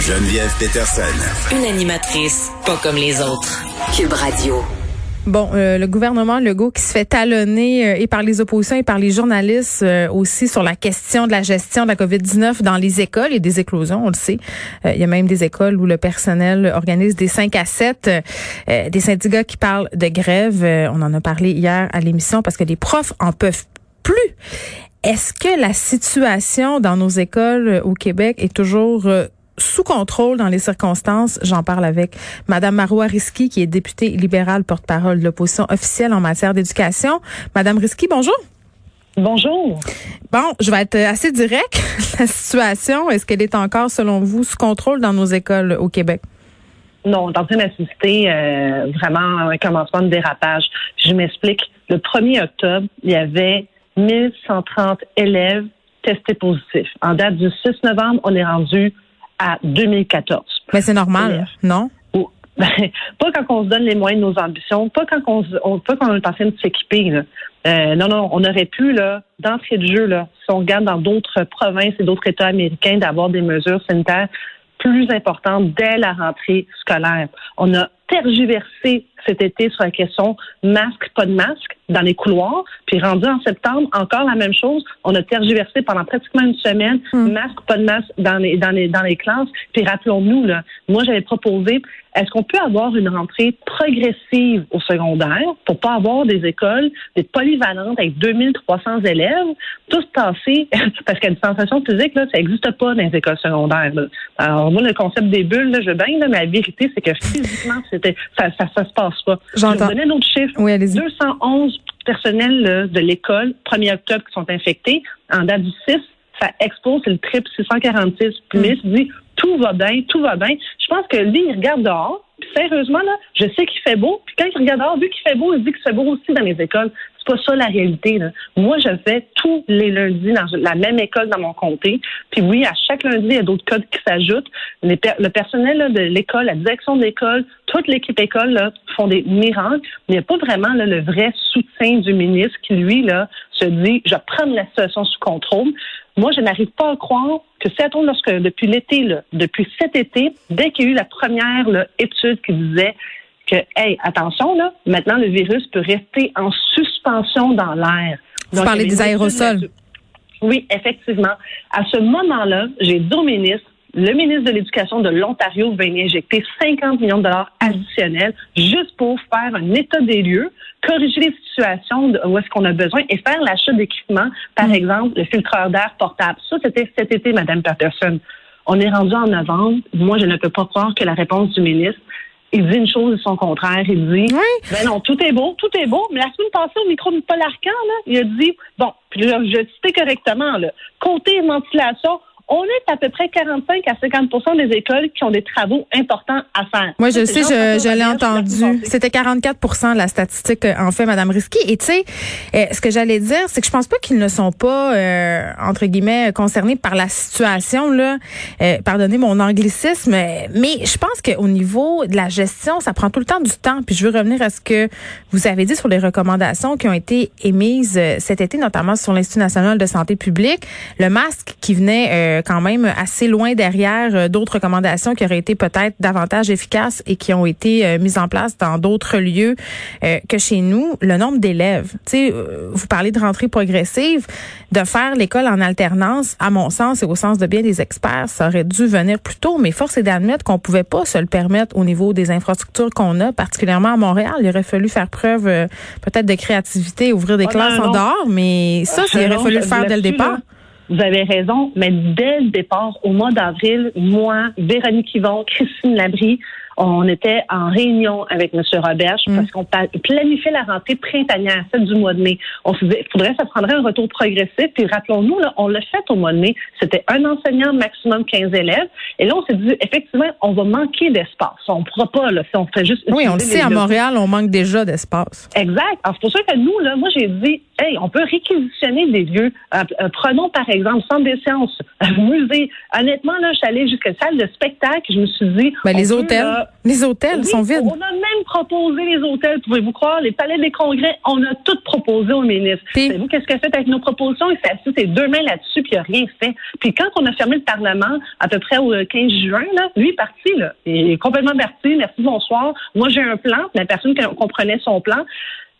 Geneviève Peterson. Une animatrice pas comme les autres. Cube Radio. Bon, euh, le gouvernement Legault qui se fait talonner euh, et par les oppositions et par les journalistes euh, aussi sur la question de la gestion de la COVID-19 dans les écoles et des éclosions, on le sait. il y a même des écoles où le personnel organise des 5 à 7, des syndicats qui parlent de grève. on en a parlé hier à l'émission parce que les profs en peuvent plus. Est-ce que la situation dans nos écoles au Québec est toujours sous contrôle dans les circonstances? J'en parle avec Madame Marois Risky, qui est députée libérale porte-parole de l'opposition officielle en matière d'éducation. Madame Risky, bonjour. Bonjour. Bon, je vais être assez direct. La situation, est-ce qu'elle est encore, selon vous, sous contrôle dans nos écoles au Québec? Non, on est en train d'assister euh, vraiment à un commencement de dérapage. Je m'explique. Le 1er octobre, il y avait 1130 élèves testés positifs. En date du 6 novembre, on est rendu à 2014. Mais c'est normal, non? Ben, pas quand on se donne les moyens de nos ambitions, pas quand on, pas quand on est en train de s'équiper. Euh, non, non, on aurait pu, là, d'entrée de jeu, là, si on regarde dans d'autres provinces et d'autres États américains, d'avoir des mesures sanitaires plus importantes dès la rentrée scolaire. On a tergiversé cet été sur la question masque, pas de masque dans les couloirs. Puis rendu en septembre, encore la même chose. On a tergiversé pendant pratiquement une semaine, hmm. masque, pas de masque dans les, dans les, dans les classes. Puis rappelons-nous, là, moi j'avais proposé, est-ce qu'on peut avoir une rentrée progressive au secondaire pour pas avoir des écoles, des polyvalentes avec 2300 élèves, tous tassés, parce qu'à distanciation physique, là, ça n'existe pas dans les écoles secondaires. Alors moi, le concept des bulles, là, je bien, mais la vérité, c'est que physiquement, c'était ça, ça, ça se passe je vais donner un autre chiffre. Oui, 211 personnels de l'école, 1er octobre, qui sont infectés. En date du 6, ça expose, c'est le triple 646. Puis mm. le dit, tout va bien, tout va bien. Je pense que lui, il regarde dehors. Puis sérieusement, là, je sais qu'il fait beau. Puis quand il regarde dehors, vu qu'il fait beau, il dit qu'il fait beau aussi dans les écoles pas ça la réalité. Moi, je fais tous les lundis dans la même école dans mon comté. Puis oui, à chaque lundi, il y a d'autres codes qui s'ajoutent. le personnel de l'école, la direction de l'école, toute l'équipe école font des miracles. Mais il n'y a pas vraiment le vrai soutien du ministre qui, lui, se dit, je prends la situation sous contrôle. Moi, je n'arrive pas à croire que c'est lorsque depuis l'été, depuis cet été, dès qu'il y a eu la première étude qui disait que, hey, attention, là, maintenant, le virus peut rester en suspension dans l'air. Vous parlez des aérosols. Oui, effectivement. À ce moment-là, j'ai dit au ministre, le ministre de l'Éducation de l'Ontario va y injecter 50 millions de dollars additionnels juste pour faire un état des lieux, corriger les situations où est-ce qu'on a besoin et faire l'achat d'équipements, par mm. exemple le filtreur d'air portable. Ça, c'était cet été, Madame Patterson. On est rendu en novembre. Moi, je ne peux pas croire que la réponse du ministre il dit une chose et son contraire. Il dit, oui. ben non, tout est beau, tout est beau. Mais la semaine passée, au micro de Paul Arcan, là, il a dit, bon, puis là, je citais correctement, là, côté ventilation, on est à peu près 45 à 50 des écoles qui ont des travaux importants à faire. Moi, je sais, je, je l'ai entendu. C'était 44 de la statistique, euh, en fait, Madame Risky. Et tu sais, euh, ce que j'allais dire, c'est que je pense pas qu'ils ne sont pas, euh, entre guillemets, concernés par la situation, là. pardonnez mon anglicisme, mais je pense qu'au niveau de la gestion, ça prend tout le temps du temps. Puis je veux revenir à ce que vous avez dit sur les recommandations qui ont été émises cet été, notamment sur l'Institut national de santé publique. Le masque qui venait euh, quand même assez loin derrière euh, d'autres recommandations qui auraient été peut-être davantage efficaces et qui ont été euh, mises en place dans d'autres lieux que chez nous. Le nombre d'élèves, tu sais, vous parlez de rentrée progressive, de faire l'école en alternance, à mon sens et au sens de bien des experts, ça aurait dû venir plus tôt, mais force est d'admettre qu'on pouvait pas se le permettre au niveau des infrastructures qu'on a, particulièrement à Montréal. Il aurait fallu faire preuve peut-être de créativité, ouvrir des oh classes en dehors, mais ça, il aurait fallu le faire dès le départ. Vous avez raison, mais dès le départ, au mois d'avril, moi, Véronique Yvon, Christine Labrie, on était en réunion avec M. Roberge Mm. parce qu'on planifiait la rentrée printanière, celle du mois de mai. On se disait, faudrait, ça prendrait un retour progressif. Puis rappelons-nous, là, on l'a fait au mois de mai. C'était un enseignant, maximum 15 élèves. Et là, on s'est dit, effectivement, on va manquer d'espace. On ne pourra pas, là, si on fait juste. Oui, on le sait, à. Montréal, on manque déjà d'espace. Exact. Alors, c'est pour ça que nous, là, moi, j'ai dit, hey, on peut réquisitionner des lieux. Euh, euh, prenons, par exemple, Centre des sciences, euh, musée. Honnêtement, là, je suis allée jusqu'à salle de spectacle. Je me suis dit. Ben, on les peut, hôtels, les hôtels oui, sont vides. On a même proposé les hôtels, pouvez-vous croire, les palais des congrès, on a tout proposé au ministre. Savez-vous qu'est-ce qu'il a fait avec nos propositions? Il s'est assis ses deux mains là-dessus, puis il n'a rien fait. Puis quand on a fermé le Parlement, à peu près au 15 juin, là, lui est parti, là. Il est complètement parti. Merci, bonsoir. Moi, j'ai un plan. La personne qui comprenait son plan.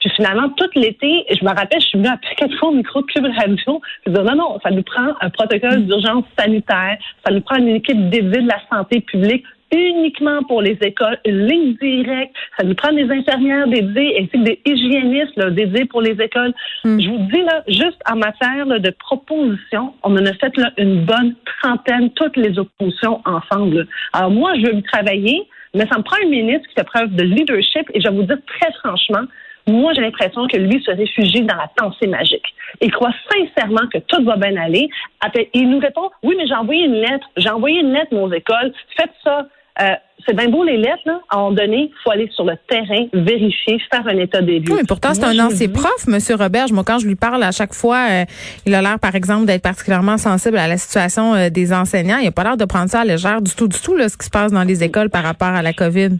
Puis finalement, tout l'été, je me rappelle, je suis venue à quatre fois au micro de Cube Radio. Je disais, non, non, ça nous prend un protocole d'urgence sanitaire. Ça nous prend une équipe dédiée de la santé publique uniquement pour les écoles, une ligne directe. Ça nous prend des infirmières dédiées ainsi que des hygiénistes là, dédiés pour les écoles. Je vous dis, là, juste en matière là, de propositions, on en a fait là, une bonne trentaine, toutes les oppositions ensemble. Alors moi, je veux y travailler, mais ça me prend un ministre qui fait preuve de leadership et je vais vous dire très franchement, moi, j'ai l'impression que lui se réfugie dans la pensée magique. Il croit sincèrement que tout va bien aller. Après, Il nous répond, oui, mais j'ai envoyé une lettre. J'ai envoyé une lettre aux écoles. Faites ça. Euh, c'est bien beau les lettres, là. À un moment donné, il faut aller sur le terrain, vérifier, faire un état des lieux. Oui, mais pourtant, c'est un ancien prof, Monsieur Roberge. Moi, quand je lui parle à chaque fois, euh, il a l'air, par exemple, d'être particulièrement sensible à la situation euh, des enseignants. Il n'a pas l'air de prendre ça à légère du tout, du tout, là, ce qui se passe dans les écoles par rapport à la COVID.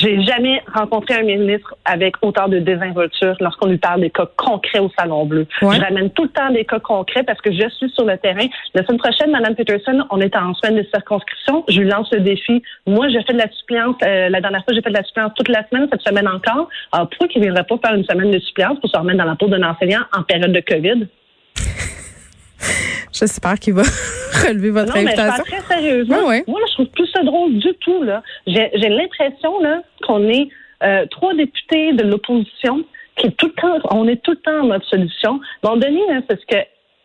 J'ai jamais rencontré un ministre avec autant de désinvolture lorsqu'on lui parle des cas concrets au Salon Bleu. Ouais. Je ramène tout le temps des cas concrets parce que je suis sur le terrain. La semaine prochaine, Mme Peterson, on est en semaine de circonscription. Je lui lance le défi. Moi, j'ai fait de la suppléance. euh, la dernière fois, j'ai fait de la suppléance toute la semaine, cette semaine encore. Alors, pourquoi qu'il ne viendrait pas faire une semaine de suppléance pour se remettre dans la peau d'un enseignant en période de COVID? J'espère qu'il va relever votre Non, mais je invitation. très sérieusement. Moi, là, je trouve plus ça drôle du tout. Là. J'ai, j'ai l'impression là qu'on est euh, trois députés de l'opposition qui est tout le temps, on est tout le temps en mode solution. À un moment donné, là, c'est parce que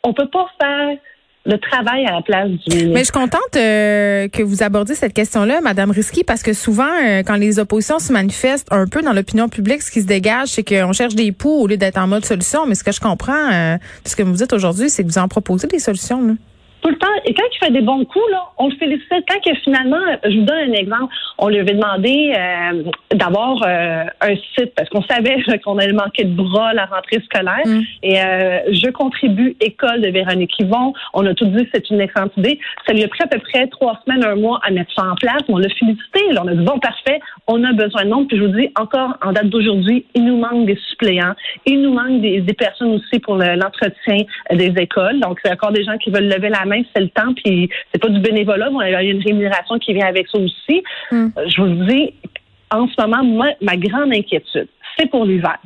on peut pas faire le travail à la place du. Mais je suis contente euh, que vous abordiez cette question-là, Madame Risky, parce que souvent, euh, quand les oppositions se manifestent un peu dans l'opinion publique, ce qui se dégage, c'est qu'on cherche des poux au lieu d'être en mode solution. Mais ce que je comprends, euh, ce que vous dites aujourd'hui, c'est que vous en proposez des solutions. Là. Tout le temps. Et quand il fait des bons coups, là, on le félicite. Quand que finalement, je vous donne un exemple, on lui avait demandé euh, d'avoir euh, un site parce qu'on savait qu'on allait manquer de bras à la rentrée scolaire. Mm. Et euh, je contribue école de Véronique Yvon. On a tout dit que c'est une excellente idée. Ça lui a pris à peu près trois semaines, un mois à mettre ça en place. On l'a félicité. Là, on a dit bon parfait, on a besoin de nombre. Puis je vous dis encore en date d'aujourd'hui, il nous manque des suppléants. Il nous manque des, des personnes aussi pour le- l'entretien des écoles. Donc c'est encore des gens qui veulent lever la main, c'est le temps. Puis c'est pas du bénévolat, mais il y a une rémunération qui vient avec ça aussi. Mm. Euh, Je vous dis, en ce moment, moi, ma grande inquiétude, c'est pour l'hiver.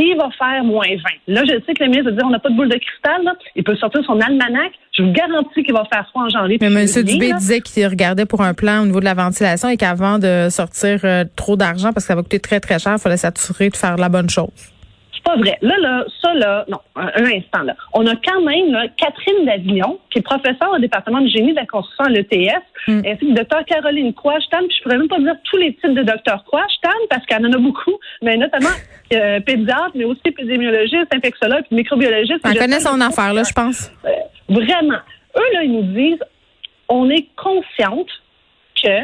Il va faire moins 20. Là, je sais que le ministre va dire on n'a pas de boule de cristal. Là. Il peut sortir son almanach. Je vous garantis qu'il va faire froid en janvier. Mais M. Dubé là. disait qu'il regardait pour un plan au niveau de la ventilation et qu'avant de sortir euh, trop d'argent, parce que ça va coûter très, très cher, il fallait s'assurer de faire la bonne chose. Pas vrai. Là, là, ça, là, non, un, un instant, là. On a quand même, là, Catherine Davignon, qui est professeure au département de génie de la construction à l'ETS, Mm. ainsi que Dr Caroline Croix-Stan, puis je pourrais même pas dire tous les titres de Dr Croix-Stan, parce qu'elle en a beaucoup, mais notamment euh, pédiatre, mais aussi épidémiologiste, infectiologue, puis microbiologiste. Elle connaît son affaire, là, je pense. Euh, vraiment. Eux, là, ils nous disent, on est consciente que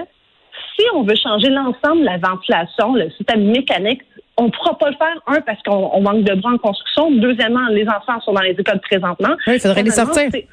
si on veut changer l'ensemble de la ventilation, le système mécanique, on ne pourra pas le faire, un, parce qu'on on manque de bras en construction. Deuxièmement, les enfants sont dans les écoles présentement. Oui, il faudrait les sortir. c'est-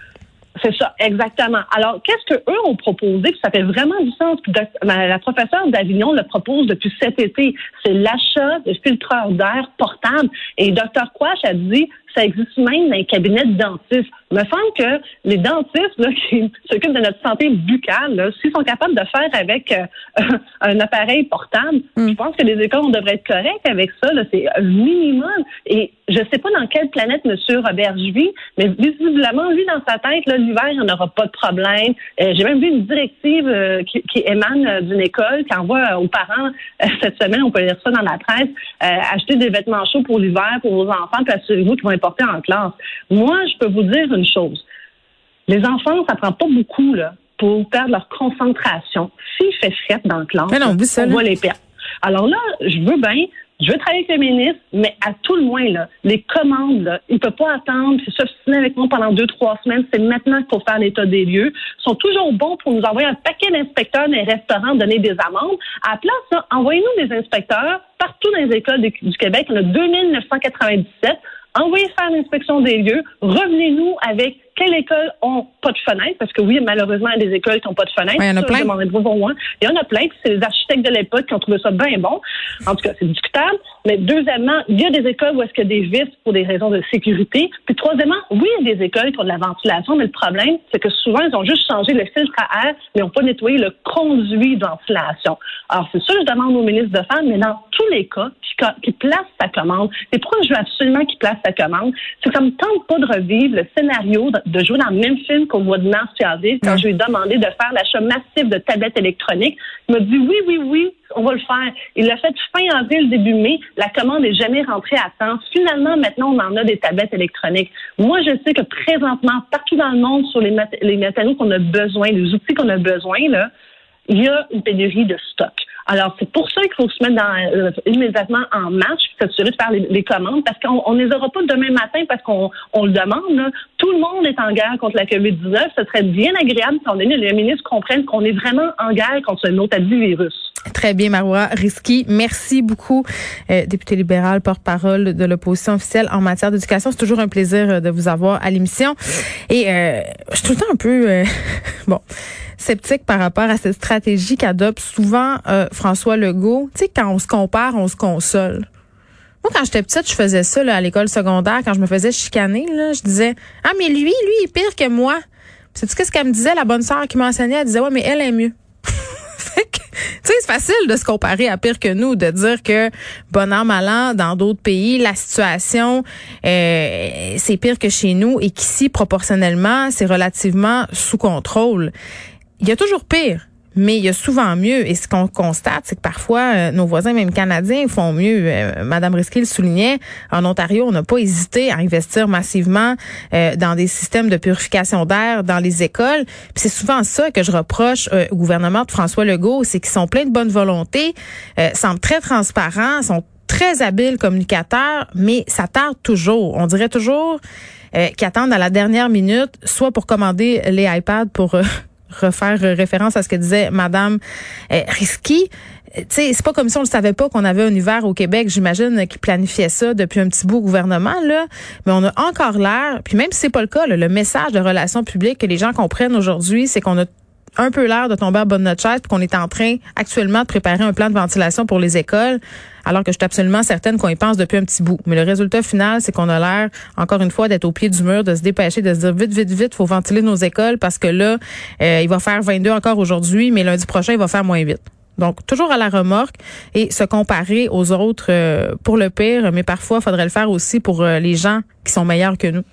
ça, exactement. Alors, qu'est-ce que eux ont proposé? Puis ça fait vraiment du sens. La professeure d'Avignon le propose depuis cet été. C'est l'achat de filtreurs d'air portables. Et Dr. Quash a dit, ça existe même dans les cabinets de dentistes. Il me semble que les dentistes là, qui s'occupent de notre santé buccale, s'ils sont capables de faire avec euh, un appareil portable, Mm. je pense que les écoles on devrait être corrects avec ça. C'est un minimum. Et je sais pas dans quelle planète M. Robert vit, mais visiblement, lui, dans sa tête, l'hiver, il n'y aura pas de problème. Euh, J'ai même vu une directive euh, qui, qui émane euh, d'une école qui envoie euh, aux parents euh, cette semaine, on peut lire ça dans la presse, euh, acheter des vêtements chauds pour l'hiver pour vos enfants, puis assurez-vous qu'ils vont les porter en classe. Moi, je peux vous dire une chose. Les enfants, ça prend pas beaucoup là, pour perdre leur concentration. S'il fait fret dans le classe, non, on va les perdre. Alors là, je veux bien, je veux travailler avec le ministre, mais à tout le moins, là, les commandes, là, il ne peut pas attendre, puis s'obstiner avec moi pendant deux, trois semaines. C'est maintenant qu'il faut faire l'état des lieux. Ils sont toujours bons pour nous envoyer un paquet d'inspecteurs dans les restaurants, donner des amendes. À la place, envoyez-nous des inspecteurs partout dans les écoles du, du Québec. Il y en a 2997. Envoyez faire l'inspection des lieux. Revenez-nous avec quelles écoles ont pas de fenêtres? Parce que oui, malheureusement, il y a des écoles qui n'ont pas de fenêtres. il y en a plein. Il y en a plein, c'est les architectes de l'époque qui ont trouvé ça bien bon. En tout cas, c'est discutable. Mais deuxièmement, il y a des écoles où est-ce qu'il y a des vis pour des raisons de sécurité. Puis troisièmement, oui, il y a des écoles qui ont de la ventilation, mais le problème, c'est que souvent, ils ont juste changé le filtre à air, mais ils n'ont pas nettoyé le conduit de ventilation. Alors, c'est ça que je demande au ministre de faire, mais dans tous les cas, qui, place sa commande. Et pourquoi je veux absolument qu'il place sa commande? C'est que ça me tente pas de revivre le scénario de, jouer dans le même film qu'au mois de mars et avril, quand je lui ai demandé de faire l'achat massif de tablettes électroniques. Il m'a dit oui, oui, oui, on va le faire. Il l'a fait fin avril, début mai. La commande n'est jamais rentrée à temps. Finalement, maintenant, on en a des tablettes électroniques. Moi, je sais que présentement, partout dans le monde, sur les, les matériaux qu'on a besoin, les outils qu'on a besoin, là, il y a une pénurie de stock. Alors, c'est pour ça qu'il faut se mettre dans, euh, immédiatement en marche, s'assurer de faire les, commandes, parce qu'on ne les aura pas demain matin parce qu'on on le demande. Tout le monde est en guerre contre la COVID-19. Ce serait bien agréable si on le ministre comprenne qu'on est vraiment en guerre contre un autre virus. Très bien, Marois Risky. Merci beaucoup, euh, député libéral, porte-parole de l'opposition officielle en matière d'éducation. C'est toujours un plaisir euh, de vous avoir à l'émission. Et je suis tout le temps un peu... bon sceptique par rapport à cette stratégie qu'adopte souvent euh, François Legault. Tu sais, quand on se compare, on se console. Moi, quand j'étais petite, je faisais ça là, à l'école secondaire, quand je me faisais chicaner, là, je disais Ah, mais lui, lui, il est pire que moi. C'est tu qu'est-ce qu'elle me disait, la bonne sœur qui m'enseignait? Elle disait Ouais, mais elle est mieux. Sais, c'est facile de se comparer à pire que nous, de dire que bon an, mal an, dans d'autres pays, la situation, euh, c'est pire que chez nous et qu'ici, proportionnellement, c'est relativement sous contrôle il y a toujours pire. Mais il y a souvent mieux. Et ce qu'on constate, c'est que parfois, euh, nos voisins, même canadiens, font mieux. Euh, Madame Risky le soulignait. En Ontario, on n'a pas hésité à investir massivement euh, dans des systèmes de purification d'air dans les écoles. C'est souvent ça que je reproche au gouvernement de François Legault, c'est qu'ils sont pleins de bonne volonté, semblent très transparents, sont très habiles communicateurs, mais ça tarde toujours. On dirait toujours qu'ils attendent à la dernière minute, soit pour commander les iPads pour refaire référence à ce que disait Madame euh, Risky. C'est pas comme si on ne savait pas qu'on avait un hiver au Québec. J'imagine qu'ils planifiaient ça depuis un petit bout au gouvernement, là. Mais on a encore l'air, puis même si c'est pas le cas, le message de relations publiques que les gens comprennent aujourd'hui, c'est qu'on a un peu l'air de tomber à bonne notre chaise, qu'on est en train actuellement de préparer un plan de ventilation pour les écoles, alors que je suis absolument certaine qu'on y pense depuis un petit bout. Mais le résultat final, c'est qu'on a l'air, encore une fois, d'être au pied du mur, de se dépêcher, de se dire vite, vite, vite, faut ventiler nos écoles parce que là, euh, il va faire 22 encore aujourd'hui, mais lundi prochain, il va faire moins vite. Donc, toujours à la remorque et se comparer aux autres euh, pour le pire, mais parfois, il faudrait le faire aussi pour euh, les gens qui sont meilleurs que nous.